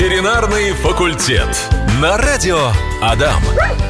Ветеринарный факультет. На радио Адам.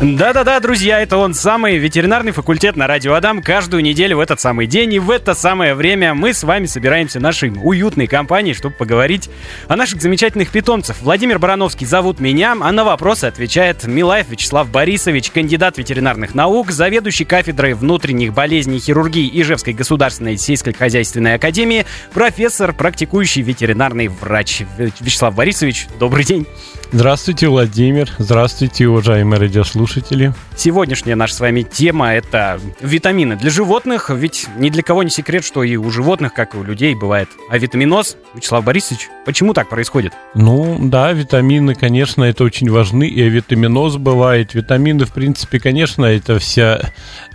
Да-да-да, друзья, это он самый ветеринарный факультет на радио Адам. Каждую неделю в этот самый день и в это самое время мы с вами собираемся нашей уютной компанией, чтобы поговорить о наших замечательных питомцев. Владимир Барановский зовут меня, а на вопросы отвечает Милаев Вячеслав Борисович, кандидат ветеринарных наук, заведующий кафедрой внутренних болезней хирургии Ижевской государственной сельскохозяйственной академии, профессор, практикующий ветеринарный врач. Вячеслав Борисович, добрый день. Здравствуйте, Владимир. Здравствуйте, уважаемые радиослушатели. Сегодняшняя наша с вами тема – это витамины для животных. Ведь ни для кого не секрет, что и у животных, как и у людей, бывает авитаминоз. Вячеслав Борисович, почему так происходит? Ну, да, витамины, конечно, это очень важны, и авитаминоз бывает. Витамины, в принципе, конечно, это вся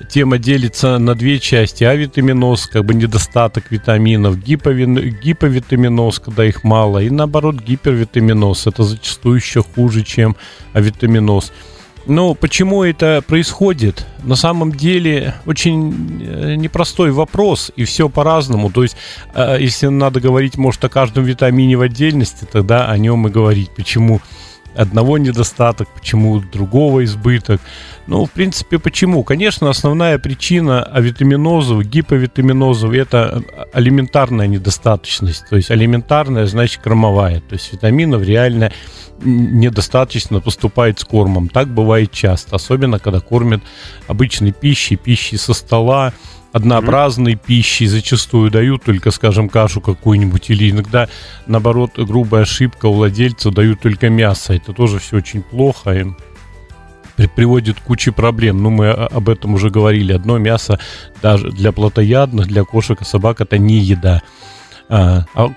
тема делится на две части. Авитаминоз, как бы недостаток витаминов, гиповин, гиповитаминоз, когда их мало, и наоборот гипервитаминоз. Это зачастую еще хуже, чем авитаминоз. Ну, почему это происходит? На самом деле очень э, непростой вопрос, и все по-разному. То есть, э, если надо говорить, может, о каждом витамине в отдельности, тогда о нем и говорить. Почему одного недостаток, почему другого избыток. Ну, в принципе, почему? Конечно, основная причина авитаминозов, гиповитаминозов – это алиментарная недостаточность. То есть алиментарная, значит, кормовая. То есть витаминов реально недостаточно поступает с кормом. Так бывает часто, особенно когда кормят обычной пищей, пищей со стола, однообразной mm-hmm. пищи зачастую дают только, скажем, кашу какую-нибудь или иногда, наоборот, грубая ошибка у владельца дают только мясо. Это тоже все очень плохо и приводит к куче проблем. Ну, мы об этом уже говорили. Одно мясо даже для плотоядных, для кошек и собак это не еда. А, а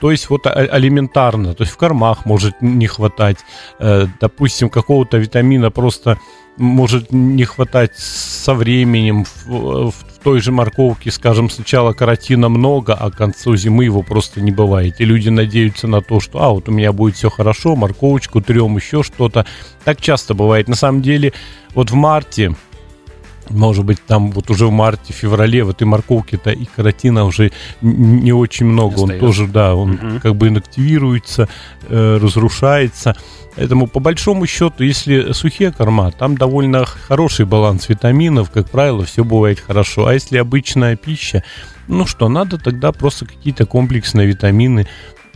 то есть вот алиментарно, то есть в кормах может не хватать, э, допустим, какого-то витамина просто может не хватать со временем в, в той же морковке, скажем, сначала каротина много, а к концу зимы его просто не бывает. И люди надеются на то, что, а, вот у меня будет все хорошо, морковочку трем, еще что-то. Так часто бывает. На самом деле, вот в марте может быть, там вот уже в марте, феврале в этой морковке-то и каротина уже не очень много. Он тоже, да, он угу. как бы инактивируется, э, разрушается. Поэтому, по большому счету, если сухие корма, там довольно хороший баланс витаминов, как правило, все бывает хорошо. А если обычная пища, ну что, надо тогда просто какие-то комплексные витамины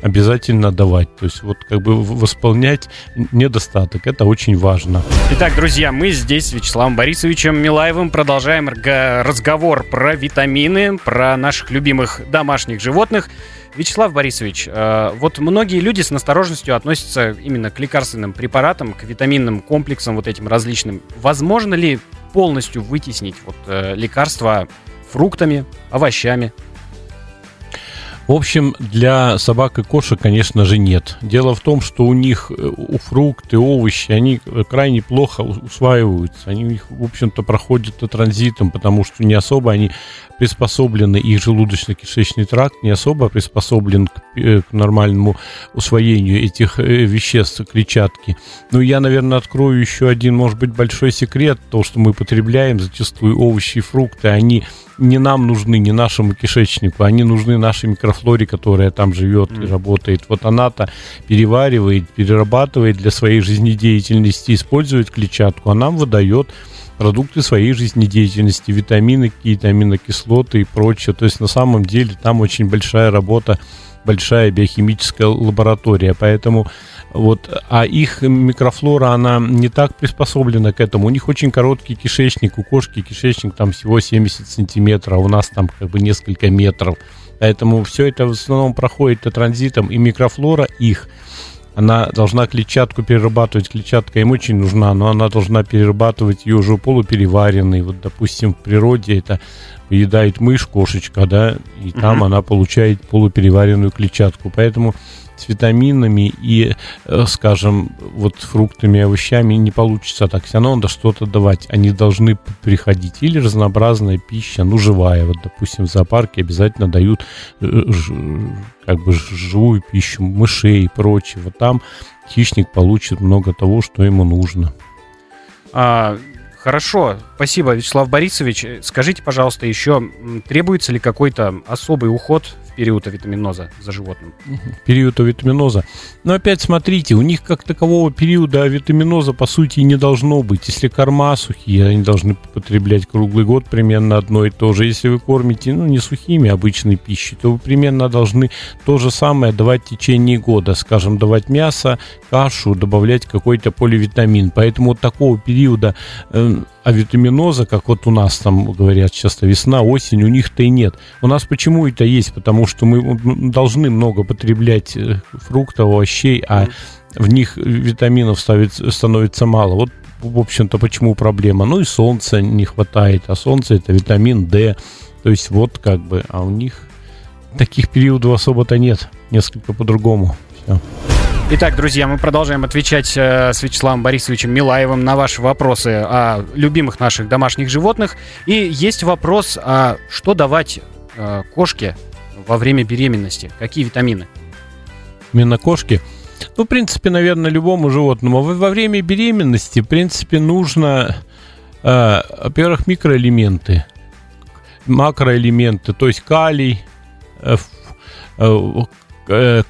обязательно давать. То есть вот как бы восполнять недостаток. Это очень важно. Итак, друзья, мы здесь с Вячеславом Борисовичем Милаевым продолжаем разговор про витамины, про наших любимых домашних животных. Вячеслав Борисович, э, вот многие люди с настороженностью относятся именно к лекарственным препаратам, к витаминным комплексам вот этим различным. Возможно ли полностью вытеснить вот э, лекарства фруктами, овощами? В общем, для собак и кошек, конечно же, нет. Дело в том, что у них э, у фрукты, овощи, они крайне плохо усваиваются. Они у них, в общем-то, проходят транзитом, потому что не особо они приспособлены, их желудочно-кишечный тракт не особо приспособлен к, э, к нормальному усвоению этих э, веществ, клетчатки. Ну, я, наверное, открою еще один, может быть, большой секрет. То, что мы потребляем зачастую овощи и фрукты, они не нам нужны, не нашему кишечнику, они нужны нашей микрофлоре, которая там живет mm. и работает. Вот она-то переваривает, перерабатывает для своей жизнедеятельности, использует клетчатку, а нам выдает продукты своей жизнедеятельности, витамины, какие-то аминокислоты и прочее. То есть на самом деле там очень большая работа, большая биохимическая лаборатория. Поэтому вот, а их микрофлора, она не так приспособлена к этому. У них очень короткий кишечник, у кошки кишечник там всего 70 сантиметров, а у нас там как бы несколько метров. Поэтому все это в основном проходит транзитом, и микрофлора их, она должна клетчатку перерабатывать, клетчатка им очень нужна, но она должна перерабатывать ее уже полупереваренный. Вот, допустим, в природе это поедает мышь, кошечка, да, и там uh-huh. она получает полупереваренную клетчатку. Поэтому с витаминами и, э, скажем, вот фруктами и овощами не получится так. Все равно надо что-то давать. Они должны приходить. Или разнообразная пища, ну, живая. Вот, допустим, в зоопарке обязательно дают э, как бы живую пищу, мышей и прочее. Вот там хищник получит много того, что ему нужно. А, Хорошо, спасибо, Вячеслав Борисович. Скажите, пожалуйста, еще требуется ли какой-то особый уход период авитаминоза за животным. Период авитаминоза. Но опять смотрите, у них как такового периода авитаминоза по сути не должно быть. Если корма сухие, они должны потреблять круглый год примерно одно и то же. Если вы кормите, ну, не сухими обычной пищей, то вы примерно должны то же самое давать в течение года. Скажем, давать мясо, кашу, добавлять какой-то поливитамин. Поэтому вот такого периода э, авитаминоза, как вот у нас там говорят часто весна, осень, у них-то и нет. У нас почему это есть? Потому что мы должны много потреблять э, фруктов, овощей, а в них витаминов ставится, становится мало. Вот, в общем-то, почему проблема. Ну и солнца не хватает, а солнце это витамин D. То есть вот как бы, а у них таких периодов особо-то нет. Несколько по-другому. Все. Итак, друзья, мы продолжаем отвечать э, с Вячеславом Борисовичем Милаевым на ваши вопросы о любимых наших домашних животных. И есть вопрос, а что давать э, кошке во время беременности? Какие витамины? Именно кошки? Ну, в принципе, наверное, любому животному. Во время беременности, в принципе, нужно, э, во-первых, микроэлементы, макроэлементы, то есть калий, э, Э,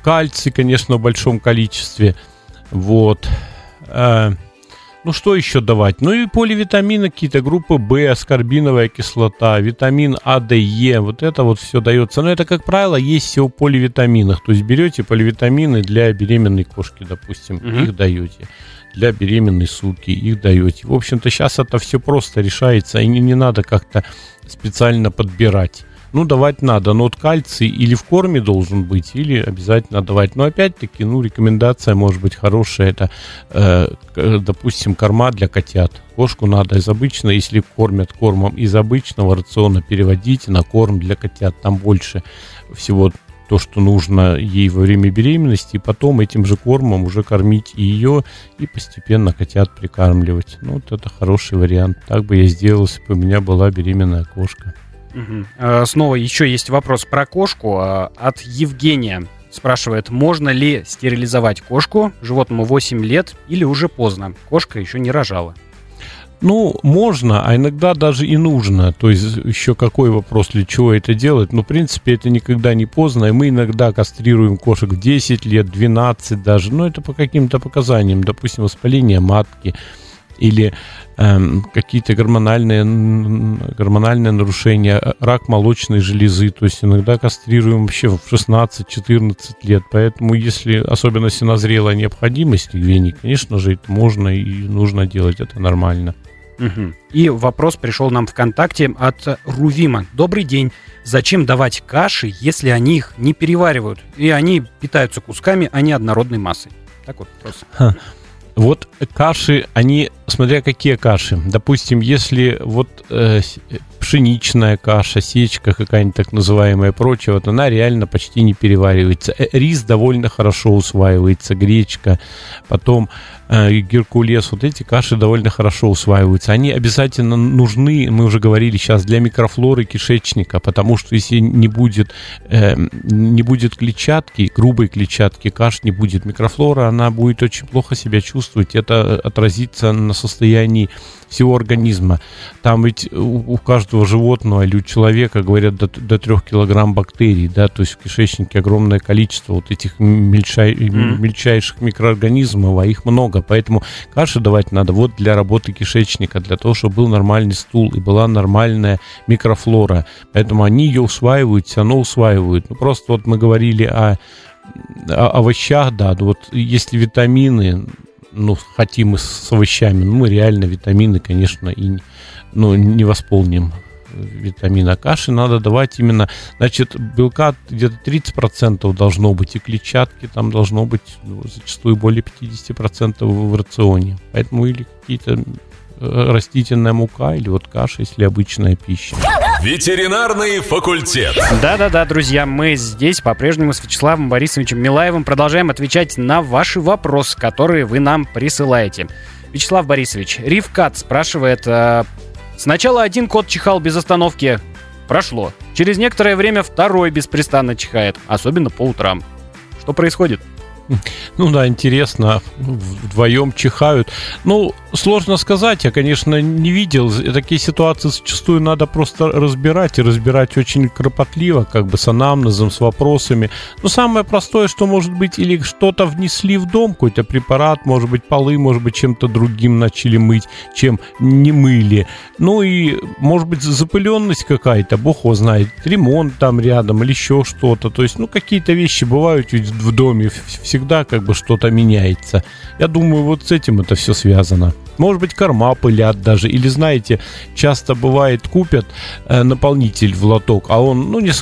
кальций, конечно, в большом количестве. Вот. Э, ну, что еще давать? Ну и поливитамины какие-то, группы В, аскорбиновая кислота, витамин А, Д, Е, вот это вот все дается. Но это, как правило, есть все в поливитаминах. То есть берете поливитамины для беременной кошки, допустим, угу. их даете. Для беременной суки их даете. В общем-то, сейчас это все просто решается, и не, не надо как-то специально подбирать ну, давать надо. Но вот кальций или в корме должен быть, или обязательно давать. Но опять-таки, ну, рекомендация может быть хорошая. Это, э, допустим, корма для котят. Кошку надо из обычного, если кормят кормом из обычного рациона, переводите на корм для котят. Там больше всего то, что нужно ей во время беременности, и потом этим же кормом уже кормить и ее, и постепенно котят прикармливать. Ну, вот это хороший вариант. Так бы я сделал, если бы у меня была беременная кошка. Угу. Снова еще есть вопрос про кошку а, от Евгения. Спрашивает, можно ли стерилизовать кошку, животному 8 лет или уже поздно? Кошка еще не рожала. Ну, можно, а иногда даже и нужно. То есть еще какой вопрос, для чего это делать? Ну, в принципе, это никогда не поздно. И мы иногда кастрируем кошек в 10 лет, 12 даже. Но это по каким-то показаниям. Допустим, воспаление матки или какие-то гормональные, гормональные нарушения, рак молочной железы, то есть иногда кастрируем вообще в 16-14 лет, поэтому если, особенно если назрела необходимость львений, конечно же, это можно и нужно делать, это нормально. Угу. И вопрос пришел нам ВКонтакте от Рувима. Добрый день. Зачем давать каши, если они их не переваривают? И они питаются кусками, а не однородной массой? Такой вопрос. Ха. Вот каши, они, смотря какие каши. Допустим, если вот э, пшеничная каша, сечка какая-нибудь так называемая, прочее, вот она реально почти не переваривается. Э, рис довольно хорошо усваивается, гречка, потом э, геркулес, вот эти каши довольно хорошо усваиваются. Они обязательно нужны, мы уже говорили сейчас, для микрофлоры кишечника, потому что если не будет, э, не будет клетчатки, грубой клетчатки, каш не будет микрофлора, она будет очень плохо себя чувствовать. Это отразится на состоянии всего организма. Там ведь у, у каждого животного или у человека, говорят, до, до 3 килограмм бактерий, да, то есть в кишечнике огромное количество вот этих мельчай, mm. мельчайших микроорганизмов, а их много, поэтому каши давать надо вот для работы кишечника, для того, чтобы был нормальный стул и была нормальная микрофлора. Поэтому они ее усваивают, все равно усваивают. Ну, просто вот мы говорили о о овощах, да, вот если витамины, ну, хотим мы с овощами, ну, мы реально витамины, конечно, и ну, не восполним витамина каши надо давать именно, значит, белка где-то 30% должно быть, и клетчатки там должно быть ну, зачастую более 50% в рационе. Поэтому или какие-то э, растительная мука, или вот каша, если обычная пища. Ветеринарный факультет. Да-да-да, друзья, мы здесь по-прежнему с Вячеславом Борисовичем Милаевым продолжаем отвечать на ваши вопросы, которые вы нам присылаете. Вячеслав Борисович, Ривкат спрашивает, э, сначала один кот чихал без остановки, прошло. Через некоторое время второй беспрестанно чихает, особенно по утрам. Что происходит? Ну да, интересно, вдвоем чихают. Ну, сложно сказать, я, конечно, не видел. Такие ситуации зачастую надо просто разбирать, и разбирать очень кропотливо, как бы с анамнезом, с вопросами. Но самое простое, что может быть, или что-то внесли в дом, какой-то препарат, может быть, полы, может быть, чем-то другим начали мыть, чем не мыли. Ну и, может быть, запыленность какая-то, бог его знает, ремонт там рядом или еще что-то. То есть, ну, какие-то вещи бывают ведь в доме, всегда как бы что-то меняется. Я думаю, вот с этим это все связано. Может быть, корма пылят даже. Или, знаете, часто бывает, купят э, наполнитель в лоток, а он, ну, не,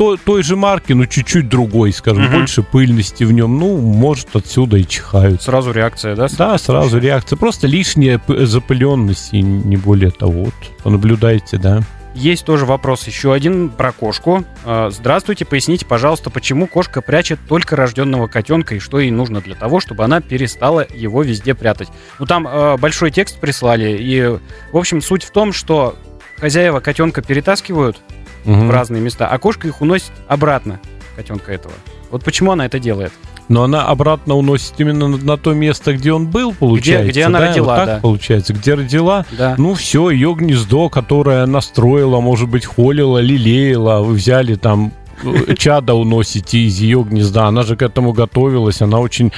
той, той же марки, но чуть-чуть другой, скажем, угу. больше пыльности в нем. Ну, может, отсюда и чихают. Сразу реакция, да? Да, сразу реакция. Просто лишняя запыленность и не более того. Вот, понаблюдайте, да. Есть тоже вопрос еще один про кошку. А, здравствуйте, поясните, пожалуйста, почему кошка прячет только рожденного котенка и что ей нужно для того, чтобы она перестала его везде прятать. Ну там э, большой текст прислали, и, в общем, суть в том, что хозяева котенка перетаскивают угу. в разные места, а кошка их уносит обратно, котенка этого. Вот почему она это делает? Но она обратно уносит именно на, на то место, где он был, получается. Где, где она да? родила, вот так да. получается. Где родила, да. ну все, ее гнездо, которое она строила, может быть, холила, лелеяла, вы взяли там э, чада уносите из ее гнезда. Она же к этому готовилась, она очень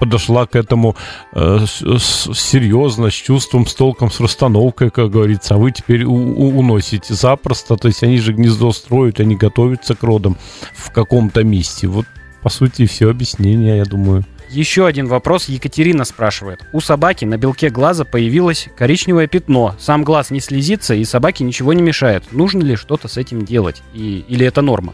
подошла к этому э, с, с, серьезно, с чувством, с толком, с расстановкой, как говорится, а вы теперь у, у, уносите запросто, то есть они же гнездо строят, они готовятся к родам в каком-то месте. Вот по сути, все объяснение, я думаю. Еще один вопрос Екатерина спрашивает. У собаки на белке глаза появилось коричневое пятно. Сам глаз не слезится и собаке ничего не мешает. Нужно ли что-то с этим делать? И, или это норма?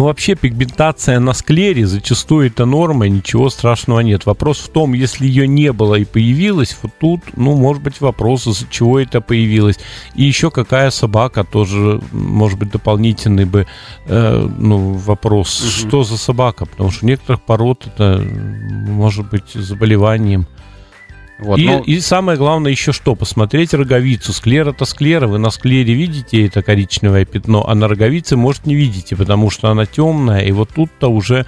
Ну, вообще, пигментация на склере зачастую это норма, ничего страшного нет. Вопрос в том, если ее не было и появилась, вот тут, ну, может быть, вопрос, из-за чего это появилось. И еще какая собака, тоже, может быть, дополнительный бы, э, ну, вопрос, угу. что за собака, потому что у некоторых пород это может быть заболеванием. Вот, и, ну... и самое главное еще что, посмотреть роговицу. Склер это склера, вы на склере видите это коричневое пятно, а на роговице, может, не видите, потому что она темная, и вот тут-то уже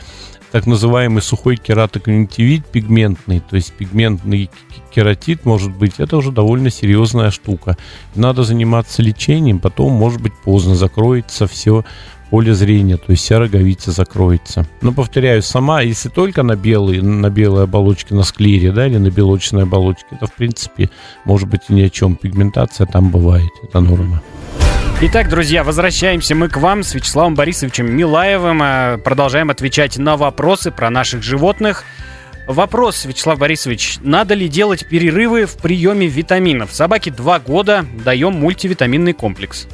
так называемый сухой кератоконъюнктивит пигментный, то есть пигментный кератит, может быть, это уже довольно серьезная штука. Надо заниматься лечением, потом, может быть, поздно закроется все поле зрения, то есть вся роговица закроется. Но, повторяю, сама, если только на белой, на белой оболочке, на склере, да, или на белочной оболочке, это, в принципе, может быть и ни о чем. Пигментация там бывает, это норма. Итак, друзья, возвращаемся мы к вам с Вячеславом Борисовичем Милаевым. Э, продолжаем отвечать на вопросы про наших животных. Вопрос, Вячеслав Борисович, надо ли делать перерывы в приеме витаминов? Собаке два года, даем мультивитаминный комплекс.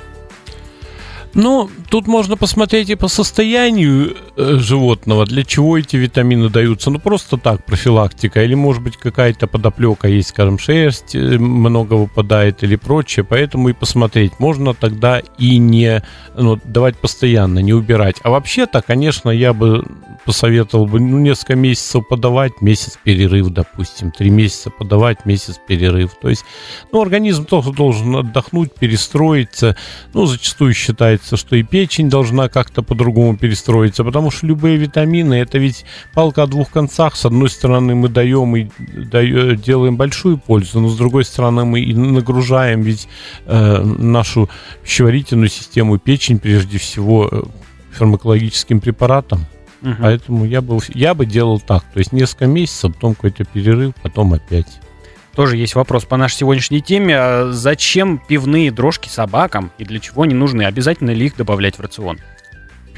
Ну, тут можно посмотреть и по состоянию э, животного, для чего эти витамины даются. Ну, просто так, профилактика. Или, может быть, какая-то подоплека есть, скажем, шерсть э, много выпадает или прочее. Поэтому и посмотреть. Можно тогда и не ну, давать постоянно, не убирать. А вообще-то, конечно, я бы посоветовал бы ну, несколько месяцев подавать, месяц перерыв, допустим. Три месяца подавать, месяц перерыв. То есть, ну, организм тоже должен отдохнуть, перестроиться. Ну, зачастую считается считается, что и печень должна как-то по-другому перестроиться, потому что любые витамины это ведь палка о двух концах. С одной стороны мы даем и даем, делаем большую пользу, но с другой стороны мы и нагружаем ведь э, нашу пищеварительную систему, печень прежде всего э, фармакологическим препаратом. Угу. Поэтому я бы, я бы делал так. То есть несколько месяцев, потом какой-то перерыв, потом опять. Тоже есть вопрос по нашей сегодняшней теме. А зачем пивные дрожки собакам и для чего они нужны? Обязательно ли их добавлять в рацион?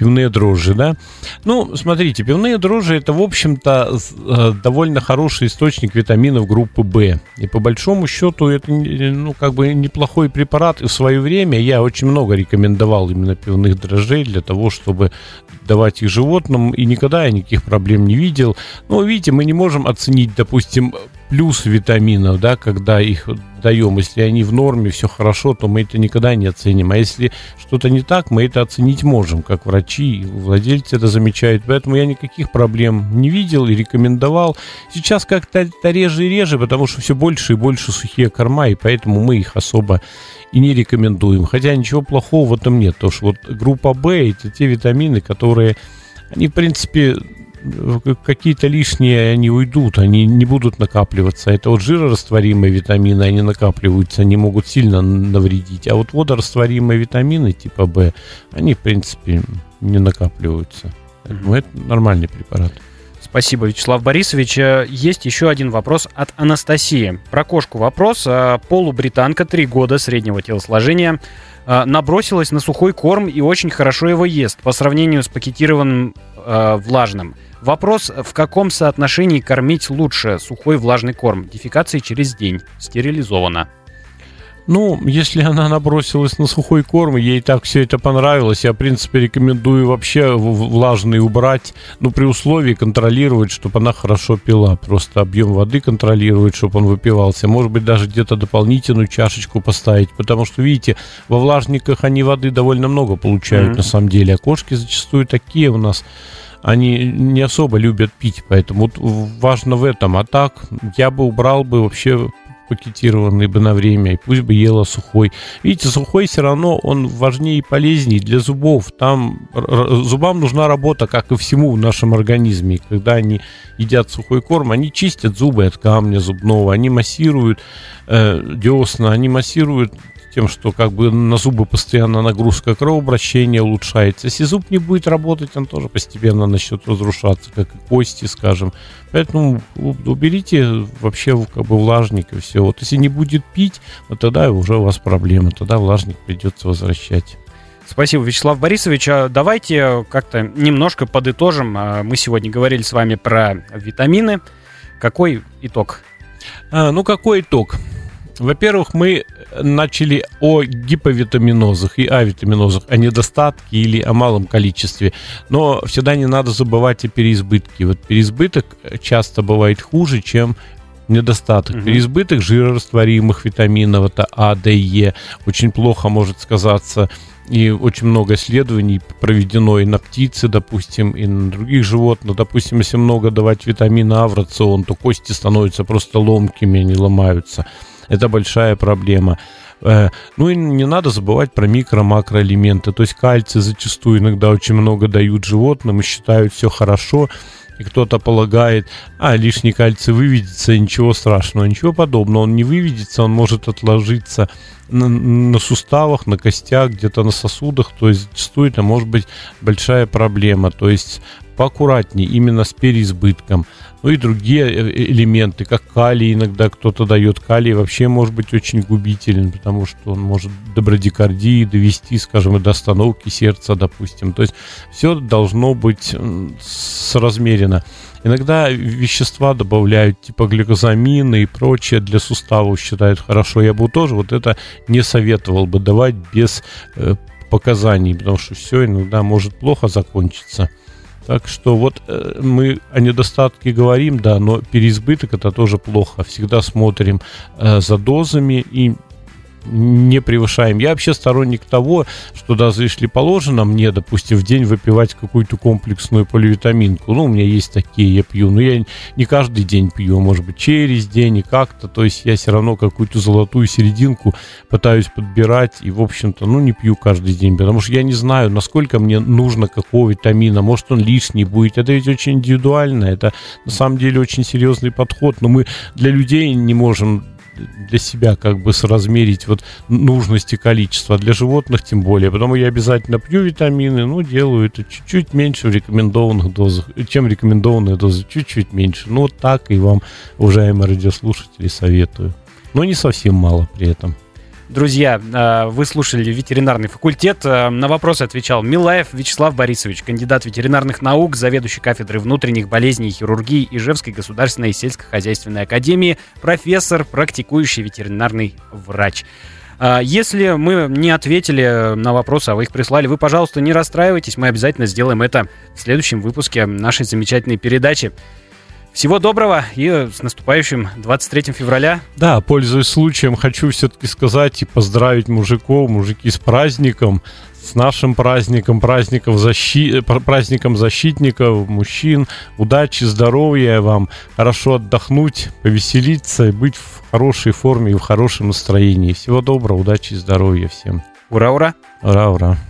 пивные дрожжи, да? Ну, смотрите, пивные дрожжи это, в общем-то, э, довольно хороший источник витаминов группы В. И по большому счету это, ну, как бы неплохой препарат. И в свое время я очень много рекомендовал именно пивных дрожжей для того, чтобы давать их животным, и никогда я никаких проблем не видел. Но, видите, мы не можем оценить, допустим, плюс витаминов, да, когда их даем. Если они в норме, все хорошо, то мы это никогда не оценим. А если что-то не так, мы это оценить можем, как врачи, владельцы это замечают. Поэтому я никаких проблем не видел и рекомендовал. Сейчас как-то реже и реже, потому что все больше и больше сухие корма, и поэтому мы их особо и не рекомендуем. Хотя ничего плохого в этом нет. Потому что вот группа В это те витамины, которые, они в принципе какие-то лишние, они уйдут, они не будут накапливаться. Это вот жирорастворимые витамины, они накапливаются, они могут сильно навредить. А вот водорастворимые витамины типа В, они, в принципе, не накапливаются. Поэтому это нормальный препарат. Спасибо, Вячеслав Борисович. Э, есть еще один вопрос от Анастасии. Про кошку вопрос. Э, полубританка, три года среднего телосложения, э, набросилась на сухой корм и очень хорошо его ест по сравнению с пакетированным влажным. Вопрос, в каком соотношении кормить лучше сухой влажный корм? Дефекации через день. Стерилизовано. Ну, если она набросилась на сухой корм, ей так все это понравилось, я, в принципе, рекомендую вообще влажный убрать, ну, при условии контролировать, чтобы она хорошо пила. Просто объем воды контролировать, чтобы он выпивался. Может быть, даже где-то дополнительную чашечку поставить, потому что, видите, во влажниках они воды довольно много получают, mm-hmm. на самом деле, а кошки зачастую такие у нас они не особо любят пить, поэтому вот важно в этом. А так, я бы убрал бы вообще пакетированный бы на время, и пусть бы ела сухой. Видите, сухой все равно он важнее и полезнее для зубов. Там зубам нужна работа, как и всему в нашем организме. И когда они едят сухой корм, они чистят зубы от камня зубного, они массируют э, десна, они массируют тем, что как бы на зубы постоянно нагрузка кровообращения улучшается. Если зуб не будет работать, он тоже постепенно начнет разрушаться, как и кости, скажем. Поэтому уберите вообще как бы влажник и все. Вот если не будет пить, вот тогда уже у вас проблемы, тогда влажник придется возвращать. Спасибо, Вячеслав Борисович. А давайте как-то немножко подытожим. А, мы сегодня говорили с вами про витамины. Какой итог? А, ну, какой итог? Во-первых, мы начали о гиповитаминозах и авитаминозах, о недостатке или о малом количестве. Но всегда не надо забывать о переизбытке. Вот переизбыток часто бывает хуже, чем недостаток. Угу. Переизбыток жирорастворимых витаминов, это А, Д, Е, очень плохо может сказаться и очень много исследований проведено и на птице, допустим, и на других животных. Допустим, если много давать витамина А в рацион, то кости становятся просто ломкими, они ломаются. Это большая проблема. Э, ну и не надо забывать про микро-макроэлементы. То есть кальций зачастую иногда очень много дают животным и считают все хорошо. И кто-то полагает, а, лишний кальций выведется, ничего страшного. Ничего подобного. Он не выведется, он может отложиться на, на суставах, на костях, где-то на сосудах. То есть зачастую это может быть большая проблема. То есть поаккуратнее именно с переизбытком. Ну и другие э, элементы, как калий иногда кто-то дает. Калий вообще может быть очень губителен, потому что он может до брадикардии довести, скажем, до остановки сердца, допустим. То есть все должно быть соразмерено. Иногда вещества добавляют, типа гликозамины и прочее, для суставов считают хорошо. Я бы тоже вот это не советовал бы давать без э, показаний, потому что все иногда может плохо закончиться. Так что вот э, мы о недостатке говорим, да, но переизбыток это тоже плохо. Всегда смотрим э, за дозами и не превышаем. Я вообще сторонник того, что даже если положено мне, допустим, в день выпивать какую-то комплексную поливитаминку, ну, у меня есть такие, я пью, но я не каждый день пью, а может быть, через день и как-то, то есть я все равно какую-то золотую серединку пытаюсь подбирать и, в общем-то, ну, не пью каждый день, потому что я не знаю, насколько мне нужно какого витамина, может, он лишний будет, это ведь очень индивидуально, это на самом деле очень серьезный подход, но мы для людей не можем для себя как бы соразмерить вот нужности количества, для животных тем более. Потому я обязательно пью витамины, ну, делаю это чуть-чуть меньше в рекомендованных дозах, чем рекомендованные дозы, чуть-чуть меньше. Ну, так и вам, уважаемые радиослушатели, советую. Но не совсем мало при этом. Друзья, э, вы слушали ветеринарный факультет. Э, на вопросы отвечал Милаев Вячеслав Борисович, кандидат ветеринарных наук, заведующий кафедрой внутренних болезней и хирургии Ижевской государственной сельскохозяйственной академии, профессор, практикующий ветеринарный врач. Э, если мы не ответили на вопросы, а вы их прислали, вы, пожалуйста, не расстраивайтесь, мы обязательно сделаем это в следующем выпуске нашей замечательной передачи. Всего доброго и с наступающим 23 февраля. Да, пользуясь случаем, хочу все-таки сказать и поздравить мужиков, мужики с праздником, с нашим праздником, праздником, защи... праздником защитников, мужчин. Удачи, здоровья вам, хорошо отдохнуть, повеселиться и быть в хорошей форме и в хорошем настроении. Всего доброго, удачи и здоровья всем. Ура, ура! Ура, ура!